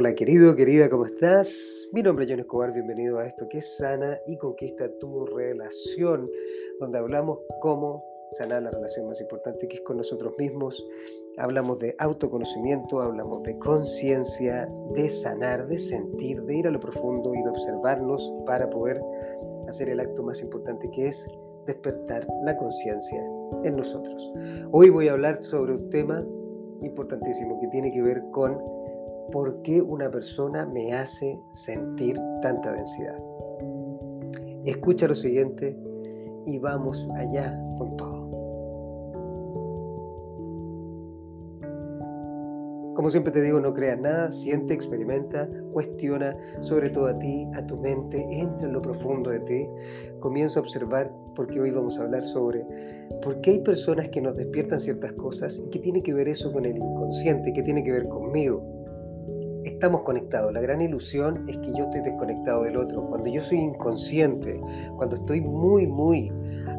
Hola querido, querida, ¿cómo estás? Mi nombre es John Escobar, bienvenido a esto que es Sana y Conquista tu Relación, donde hablamos cómo sanar la relación más importante que es con nosotros mismos. Hablamos de autoconocimiento, hablamos de conciencia, de sanar, de sentir, de ir a lo profundo y de observarnos para poder hacer el acto más importante que es despertar la conciencia en nosotros. Hoy voy a hablar sobre un tema importantísimo que tiene que ver con por qué una persona me hace sentir tanta densidad. Escucha lo siguiente y vamos allá con todo. Como siempre te digo, no creas nada, siente, experimenta, cuestiona, sobre todo a ti, a tu mente, entra en lo profundo de ti, comienza a observar, porque hoy vamos a hablar sobre por qué hay personas que nos despiertan ciertas cosas y qué tiene que ver eso con el inconsciente, qué tiene que ver conmigo. Estamos conectados, la gran ilusión es que yo estoy desconectado del otro. Cuando yo soy inconsciente, cuando estoy muy, muy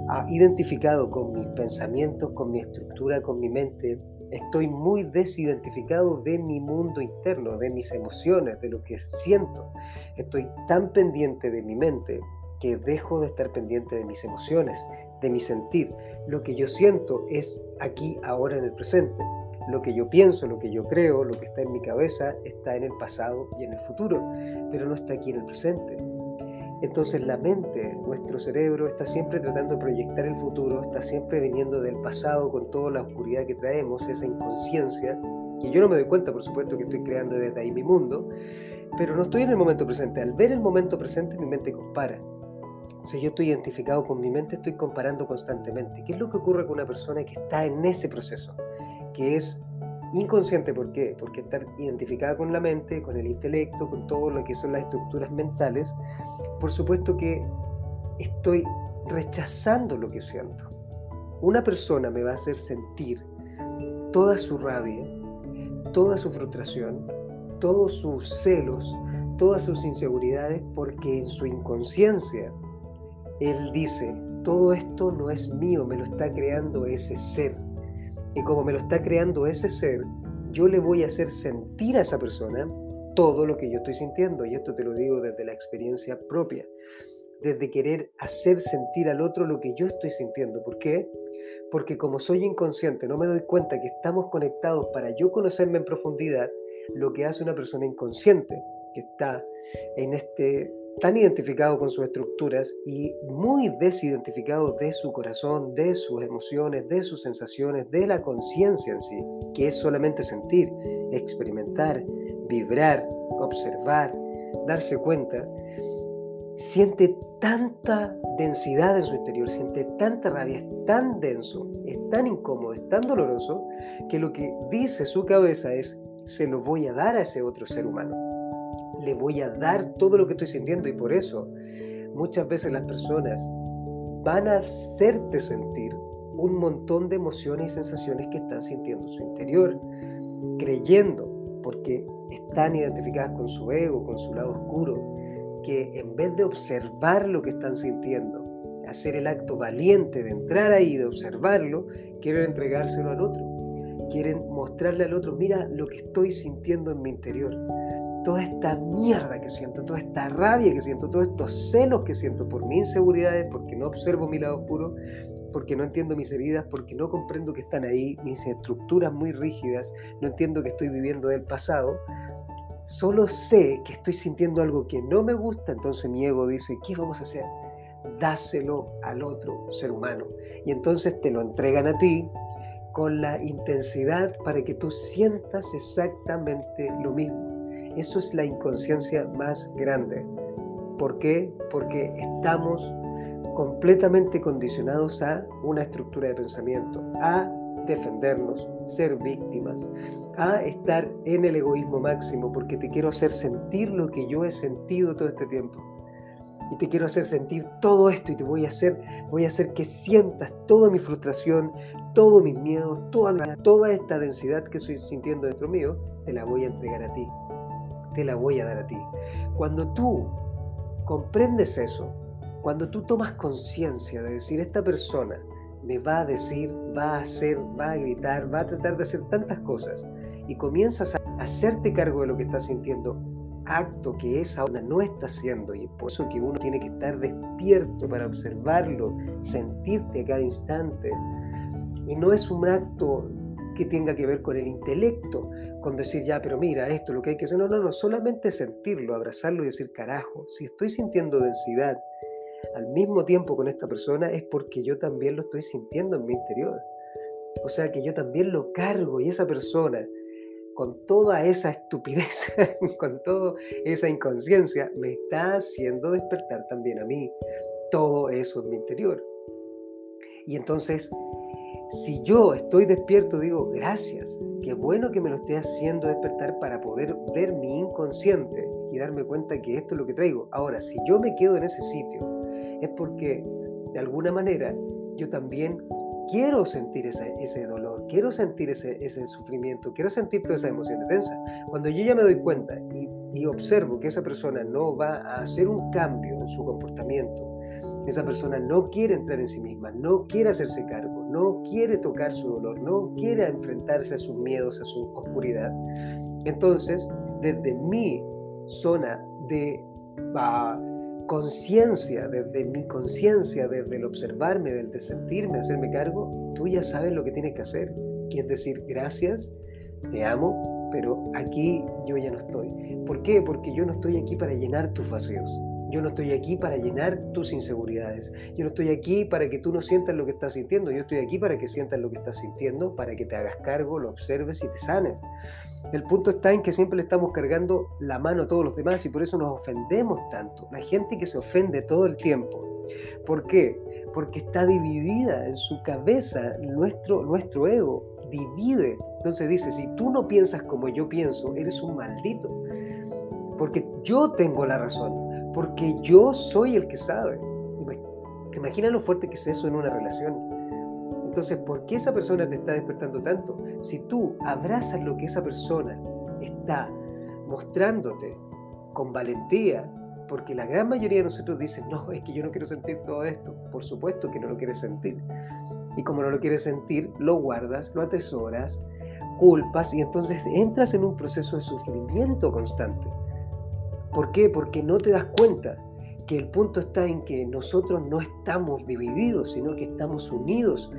ah, identificado con mis pensamientos, con mi estructura, con mi mente, estoy muy desidentificado de mi mundo interno, de mis emociones, de lo que siento. Estoy tan pendiente de mi mente que dejo de estar pendiente de mis emociones, de mi sentir. Lo que yo siento es aquí, ahora, en el presente. Lo que yo pienso, lo que yo creo, lo que está en mi cabeza, está en el pasado y en el futuro, pero no está aquí en el presente. Entonces la mente, nuestro cerebro, está siempre tratando de proyectar el futuro, está siempre viniendo del pasado con toda la oscuridad que traemos, esa inconsciencia, que yo no me doy cuenta, por supuesto, que estoy creando desde ahí mi mundo, pero no estoy en el momento presente. Al ver el momento presente, mi mente compara. Si yo estoy identificado con mi mente, estoy comparando constantemente. ¿Qué es lo que ocurre con una persona que está en ese proceso? Que es Inconsciente, ¿por qué? Porque estar identificada con la mente, con el intelecto, con todo lo que son las estructuras mentales, por supuesto que estoy rechazando lo que siento. Una persona me va a hacer sentir toda su rabia, toda su frustración, todos sus celos, todas sus inseguridades, porque en su inconsciencia él dice, todo esto no es mío, me lo está creando ese ser y como me lo está creando ese ser, yo le voy a hacer sentir a esa persona todo lo que yo estoy sintiendo. Y esto te lo digo desde la experiencia propia. Desde querer hacer sentir al otro lo que yo estoy sintiendo. ¿Por qué? Porque como soy inconsciente, no me doy cuenta que estamos conectados para yo conocerme en profundidad, lo que hace una persona inconsciente que está en este tan identificado con sus estructuras y muy desidentificado de su corazón, de sus emociones, de sus sensaciones, de la conciencia en sí, que es solamente sentir, experimentar, vibrar, observar, darse cuenta, siente tanta densidad en su interior, siente tanta rabia, es tan denso, es tan incómodo, es tan doloroso, que lo que dice su cabeza es, se lo voy a dar a ese otro ser humano le voy a dar todo lo que estoy sintiendo y por eso muchas veces las personas van a hacerte sentir un montón de emociones y sensaciones que están sintiendo en su interior, creyendo, porque están identificadas con su ego, con su lado oscuro, que en vez de observar lo que están sintiendo, hacer el acto valiente de entrar ahí, de observarlo, quieren entregárselo al otro. Quieren mostrarle al otro, mira lo que estoy sintiendo en mi interior toda esta mierda que siento, toda esta rabia que siento, todos estos celos que siento por mis inseguridades, porque no observo mi lado oscuro, porque no entiendo mis heridas, porque no comprendo que están ahí, mis estructuras muy rígidas, no entiendo que estoy viviendo del pasado, solo sé que estoy sintiendo algo que no me gusta, entonces mi ego dice, ¿qué vamos a hacer? Dáselo al otro ser humano. Y entonces te lo entregan a ti con la intensidad para que tú sientas exactamente lo mismo. Eso es la inconsciencia más grande. ¿Por qué? Porque estamos completamente condicionados a una estructura de pensamiento, a defendernos, ser víctimas, a estar en el egoísmo máximo, porque te quiero hacer sentir lo que yo he sentido todo este tiempo. Y te quiero hacer sentir todo esto y te voy a hacer, voy a hacer que sientas toda mi frustración, todos mis miedos, toda, toda esta densidad que estoy sintiendo dentro mío, te la voy a entregar a ti te la voy a dar a ti. Cuando tú comprendes eso, cuando tú tomas conciencia de decir, esta persona me va a decir, va a hacer, va a gritar, va a tratar de hacer tantas cosas, y comienzas a hacerte cargo de lo que estás sintiendo, acto que esa onda no está haciendo y es por eso que uno tiene que estar despierto para observarlo, sentirte a cada instante. Y no es un acto que tenga que ver con el intelecto, con decir ya, pero mira, esto es lo que hay que hacer. No, no, no, solamente sentirlo, abrazarlo y decir, carajo, si estoy sintiendo densidad al mismo tiempo con esta persona es porque yo también lo estoy sintiendo en mi interior. O sea que yo también lo cargo y esa persona con toda esa estupidez, con toda esa inconsciencia, me está haciendo despertar también a mí todo eso en mi interior. Y entonces, si yo estoy despierto, digo, gracias, qué bueno que me lo esté haciendo despertar para poder ver mi inconsciente y darme cuenta que esto es lo que traigo. Ahora, si yo me quedo en ese sitio, es porque de alguna manera yo también quiero sentir ese, ese dolor, quiero sentir ese, ese, sufrimiento, quiero sentir toda esa emoción tensa. Cuando yo ya me doy cuenta y, y, observo que esa persona no va a hacer un cambio en su comportamiento, esa persona no quiere entrar en sí misma, no quiere hacerse cargo, no quiere tocar su dolor, no quiere enfrentarse a sus miedos, a su oscuridad, entonces desde mi zona de... Uh, conciencia, desde mi conciencia, desde el observarme, desde sentirme, hacerme cargo, tú ya sabes lo que tienes que hacer. Que es decir, gracias, te amo, pero aquí yo ya no estoy. ¿Por qué? Porque yo no estoy aquí para llenar tus vacíos. Yo no estoy aquí para llenar tus inseguridades. Yo no estoy aquí para que tú no sientas lo que estás sintiendo. Yo estoy aquí para que sientas lo que estás sintiendo, para que te hagas cargo, lo observes y te sanes. El punto está en que siempre le estamos cargando la mano a todos los demás y por eso nos ofendemos tanto. La gente que se ofende todo el tiempo. ¿Por qué? Porque está dividida en su cabeza nuestro, nuestro ego. Divide. Entonces dice, si tú no piensas como yo pienso, eres un maldito. Porque yo tengo la razón porque yo soy el que sabe. Imagina lo fuerte que es eso en una relación. Entonces, ¿por qué esa persona te está despertando tanto? Si tú abrazas lo que esa persona está mostrándote con valentía, porque la gran mayoría de nosotros dicen, no, es que yo no quiero sentir todo esto. Por supuesto que no lo quieres sentir. Y como no lo quieres sentir, lo guardas, lo atesoras, culpas y entonces entras en un proceso de sufrimiento constante. ¿Por qué? Porque no te das cuenta que el punto está en que nosotros no estamos divididos, sino que estamos unidos.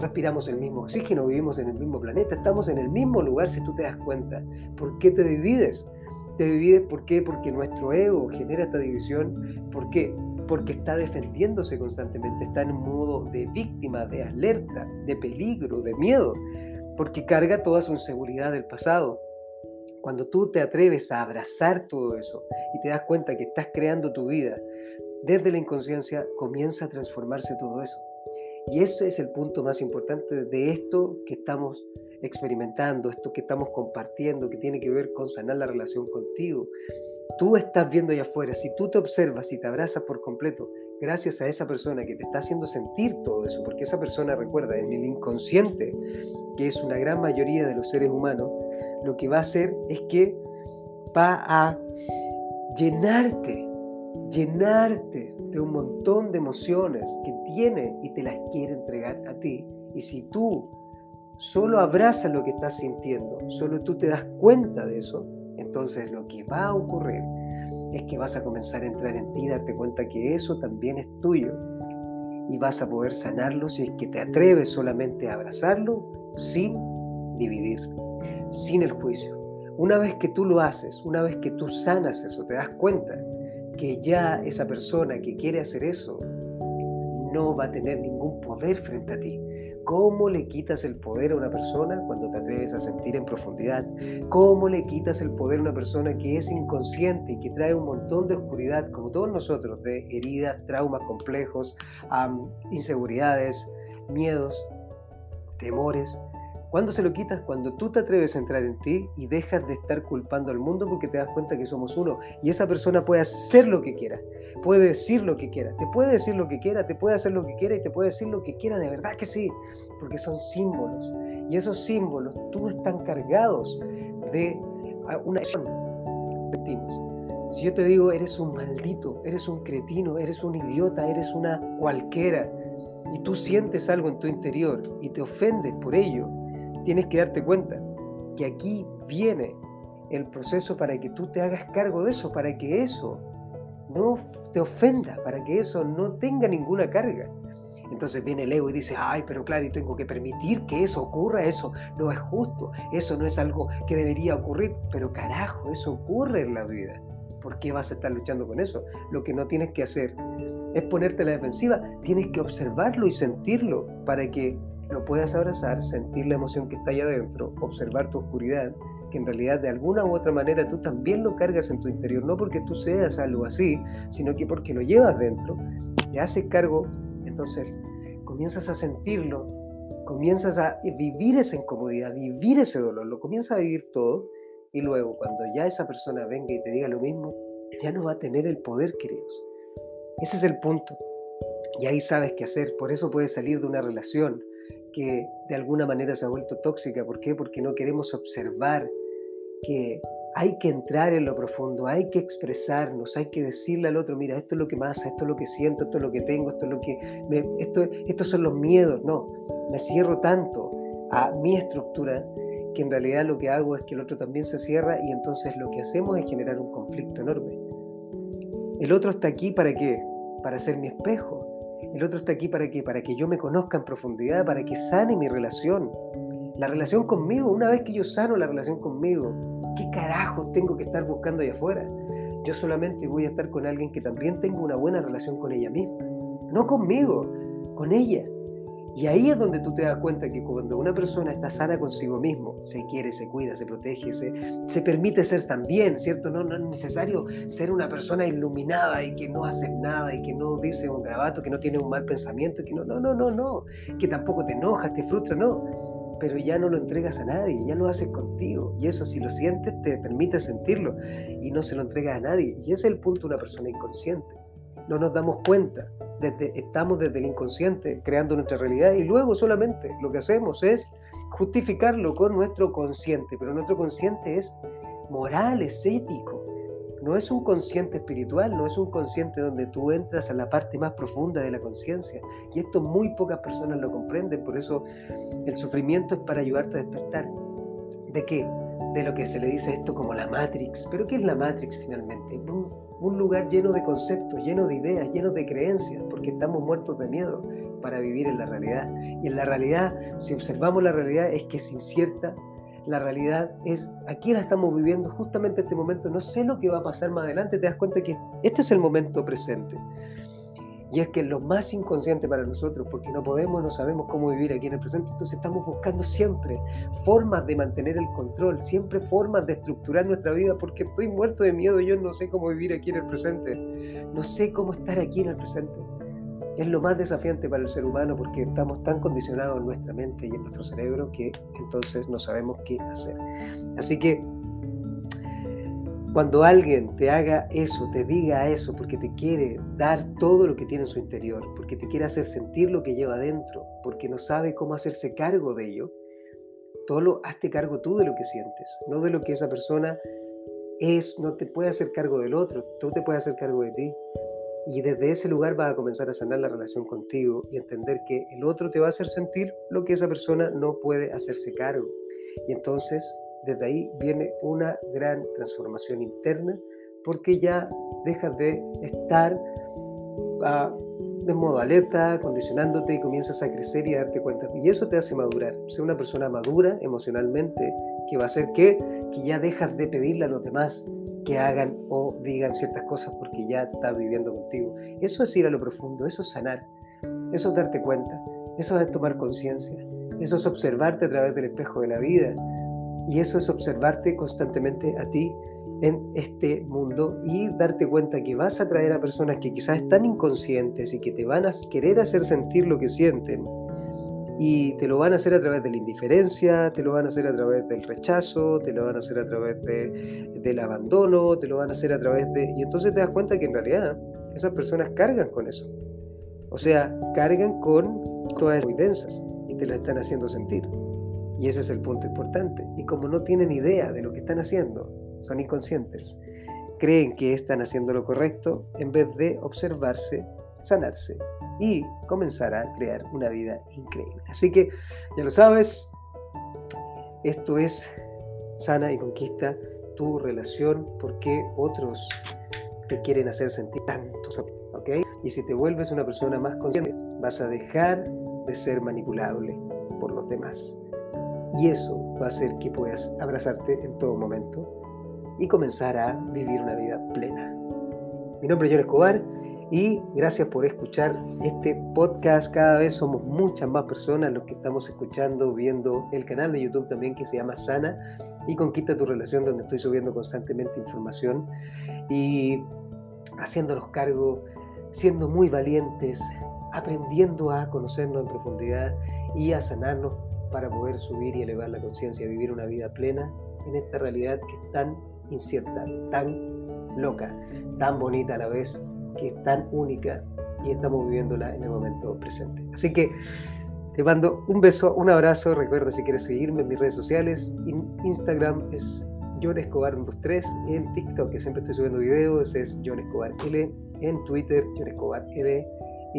Respiramos el mismo oxígeno, vivimos en el mismo planeta, estamos en el mismo lugar si tú te das cuenta. ¿Por qué te divides? Te divides ¿por qué? Porque nuestro ego genera esta división. ¿Por qué? Porque está defendiéndose constantemente, está en modo de víctima, de alerta, de peligro, de miedo, porque carga toda su inseguridad del pasado. Cuando tú te atreves a abrazar todo eso y te das cuenta que estás creando tu vida desde la inconsciencia, comienza a transformarse todo eso. Y ese es el punto más importante de esto que estamos experimentando, esto que estamos compartiendo, que tiene que ver con sanar la relación contigo. Tú estás viendo allá afuera, si tú te observas y te abrazas por completo, gracias a esa persona que te está haciendo sentir todo eso, porque esa persona recuerda en el inconsciente, que es una gran mayoría de los seres humanos, lo que va a hacer es que va a llenarte, llenarte de un montón de emociones que tiene y te las quiere entregar a ti. Y si tú solo abrazas lo que estás sintiendo, solo tú te das cuenta de eso, entonces lo que va a ocurrir es que vas a comenzar a entrar en ti, darte cuenta que eso también es tuyo. Y vas a poder sanarlo si es que te atreves solamente a abrazarlo sin dividir sin el juicio. Una vez que tú lo haces, una vez que tú sanas eso, te das cuenta que ya esa persona que quiere hacer eso no va a tener ningún poder frente a ti. ¿Cómo le quitas el poder a una persona cuando te atreves a sentir en profundidad? ¿Cómo le quitas el poder a una persona que es inconsciente y que trae un montón de oscuridad, como todos nosotros, de heridas, traumas complejos, inseguridades, miedos, temores? ¿Cuándo se lo quitas? Cuando tú te atreves a entrar en ti y dejas de estar culpando al mundo porque te das cuenta que somos uno. Y esa persona puede hacer lo que quiera, puede decir lo que quiera, te puede decir lo que quiera, te puede hacer lo que quiera y te puede decir lo que quiera, de verdad que sí, porque son símbolos. Y esos símbolos, tú están cargados de una sentimos. Si yo te digo, eres un maldito, eres un cretino, eres un idiota, eres una cualquiera, y tú sientes algo en tu interior y te ofendes por ello, tienes que darte cuenta que aquí viene el proceso para que tú te hagas cargo de eso, para que eso no te ofenda, para que eso no tenga ninguna carga. Entonces viene el ego y dice, ay, pero claro, y tengo que permitir que eso ocurra, eso no es justo, eso no es algo que debería ocurrir, pero carajo, eso ocurre en la vida. ¿Por qué vas a estar luchando con eso? Lo que no tienes que hacer es ponerte a la defensiva, tienes que observarlo y sentirlo para que lo puedas abrazar, sentir la emoción que está allá adentro, observar tu oscuridad, que en realidad de alguna u otra manera tú también lo cargas en tu interior, no porque tú seas algo así, sino que porque lo llevas dentro, te haces cargo entonces comienzas a sentirlo, comienzas a vivir esa incomodidad, vivir ese dolor, lo comienzas a vivir todo y luego cuando ya esa persona venga y te diga lo mismo, ya no va a tener el poder, queridos. Ese es el punto. Y ahí sabes qué hacer. Por eso puedes salir de una relación que de alguna manera se ha vuelto tóxica. ¿Por qué? Porque no queremos observar que hay que entrar en lo profundo, hay que expresarnos, hay que decirle al otro, mira, esto es lo que pasa, esto es lo que siento, esto es lo que tengo, esto es lo que... Esto, estos son los miedos, no, me cierro tanto a mi estructura que en realidad lo que hago es que el otro también se cierra y entonces lo que hacemos es generar un conflicto enorme. El otro está aquí para qué? Para ser mi espejo. El otro está aquí para qué? Para que yo me conozca en profundidad, para que sane mi relación. La relación conmigo, una vez que yo sano la relación conmigo, ¿Qué carajos tengo que estar buscando allá afuera? Yo solamente voy a estar con alguien que también tenga una buena relación con ella misma. No conmigo, con ella. Y ahí es donde tú te das cuenta que cuando una persona está sana consigo mismo, se quiere, se cuida, se protege, se, se permite ser también, ¿cierto? No, es necesario ser una persona iluminada y que no hace nada y que no dice un grabato, que no tiene un mal pensamiento, que no, no, no, no, no, que tampoco te enojas, te frustra, no pero ya no lo entregas a nadie, ya lo haces contigo. Y eso si lo sientes te permite sentirlo y no se lo entregas a nadie. Y ese es el punto de una persona inconsciente. No nos damos cuenta, desde, estamos desde el inconsciente creando nuestra realidad y luego solamente lo que hacemos es justificarlo con nuestro consciente, pero nuestro consciente es moral, es ético no es un consciente espiritual, no es un consciente donde tú entras a la parte más profunda de la conciencia. Y esto muy pocas personas lo comprenden, por eso el sufrimiento es para ayudarte a despertar. ¿De qué? De lo que se le dice esto como la Matrix. ¿Pero qué es la Matrix finalmente? Un, un lugar lleno de conceptos, lleno de ideas, lleno de creencias, porque estamos muertos de miedo para vivir en la realidad. Y en la realidad, si observamos la realidad, es que es incierta, la realidad es, aquí la estamos viviendo justamente este momento, no sé lo que va a pasar más adelante, te das cuenta que este es el momento presente. Y es que es lo más inconsciente para nosotros, porque no podemos, no sabemos cómo vivir aquí en el presente, entonces estamos buscando siempre formas de mantener el control, siempre formas de estructurar nuestra vida, porque estoy muerto de miedo, yo no sé cómo vivir aquí en el presente, no sé cómo estar aquí en el presente. Es lo más desafiante para el ser humano porque estamos tan condicionados en nuestra mente y en nuestro cerebro que entonces no sabemos qué hacer. Así que cuando alguien te haga eso, te diga eso, porque te quiere dar todo lo que tiene en su interior, porque te quiere hacer sentir lo que lleva adentro, porque no sabe cómo hacerse cargo de ello, todo lo hazte cargo tú de lo que sientes, no de lo que esa persona es, no te puede hacer cargo del otro, tú te puedes hacer cargo de ti. Y desde ese lugar vas a comenzar a sanar la relación contigo y entender que el otro te va a hacer sentir lo que esa persona no puede hacerse cargo. Y entonces desde ahí viene una gran transformación interna porque ya dejas de estar ah, de modo alerta, condicionándote y comienzas a crecer y a darte cuenta. Y eso te hace madurar. Ser una persona madura emocionalmente, que va a hacer que, que ya dejas de pedirle a los demás que hagan o digan ciertas cosas porque ya estás viviendo contigo. Eso es ir a lo profundo, eso es sanar, eso es darte cuenta, eso es tomar conciencia, eso es observarte a través del espejo de la vida y eso es observarte constantemente a ti en este mundo y darte cuenta que vas a traer a personas que quizás están inconscientes y que te van a querer hacer sentir lo que sienten y te lo van a hacer a través de la indiferencia, te lo van a hacer a través del rechazo, te lo van a hacer a través de, del abandono, te lo van a hacer a través de... Y entonces te das cuenta que en realidad esas personas cargan con eso. O sea, cargan con todas muy densas y te las están haciendo sentir. Y ese es el punto importante. Y como no tienen idea de lo que están haciendo, son inconscientes, creen que están haciendo lo correcto en vez de observarse, sanarse y comenzar a crear una vida increíble. Así que ya lo sabes, esto es sana y conquista tu relación porque otros te quieren hacer sentir tanto, ¿ok? Y si te vuelves una persona más consciente, vas a dejar de ser manipulable por los demás. Y eso va a hacer que puedas abrazarte en todo momento y comenzar a vivir una vida plena. Mi nombre es John Escobar y gracias por escuchar este podcast. Cada vez somos muchas más personas los que estamos escuchando, viendo el canal de YouTube también que se llama Sana y Conquista tu Relación, donde estoy subiendo constantemente información y haciéndonos cargo, siendo muy valientes, aprendiendo a conocernos en profundidad y a sanarnos para poder subir y elevar la conciencia, vivir una vida plena en esta realidad que es tan incierta, tan loca, tan bonita a la vez, que es tan única y estamos viviéndola en el momento presente. Así que te mando un beso, un abrazo. Recuerda si quieres seguirme en mis redes sociales. En Instagram es John Escobar 23. En TikTok, que siempre estoy subiendo videos, es John Escobar L. En Twitter, John Escobar L.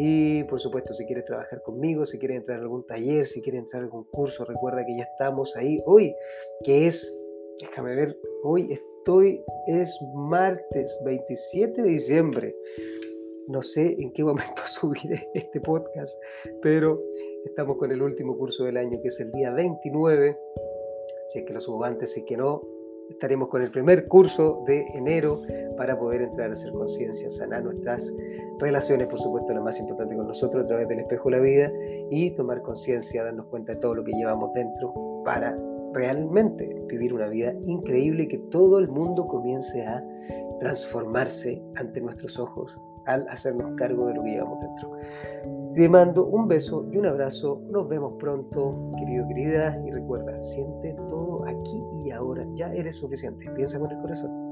Y por supuesto, si quieres trabajar conmigo, si quieres entrar en algún taller, si quieres entrar en algún curso, recuerda que ya estamos ahí hoy, que es, déjame ver, hoy estoy, es martes 27 de diciembre. No sé en qué momento subiré este podcast, pero estamos con el último curso del año, que es el día 29. Si es que lo subo antes, si que no, estaremos con el primer curso de enero para poder entrar a hacer conciencia, sanar nuestras relaciones, por supuesto, lo más importante con nosotros a través del espejo de la vida y tomar conciencia, darnos cuenta de todo lo que llevamos dentro para realmente vivir una vida increíble y que todo el mundo comience a transformarse ante nuestros ojos al hacernos cargo de lo que llevamos dentro. Te mando un beso y un abrazo. Nos vemos pronto, querido, querida. Y recuerda, siente todo aquí y ahora. Ya eres suficiente. Piensa con el corazón.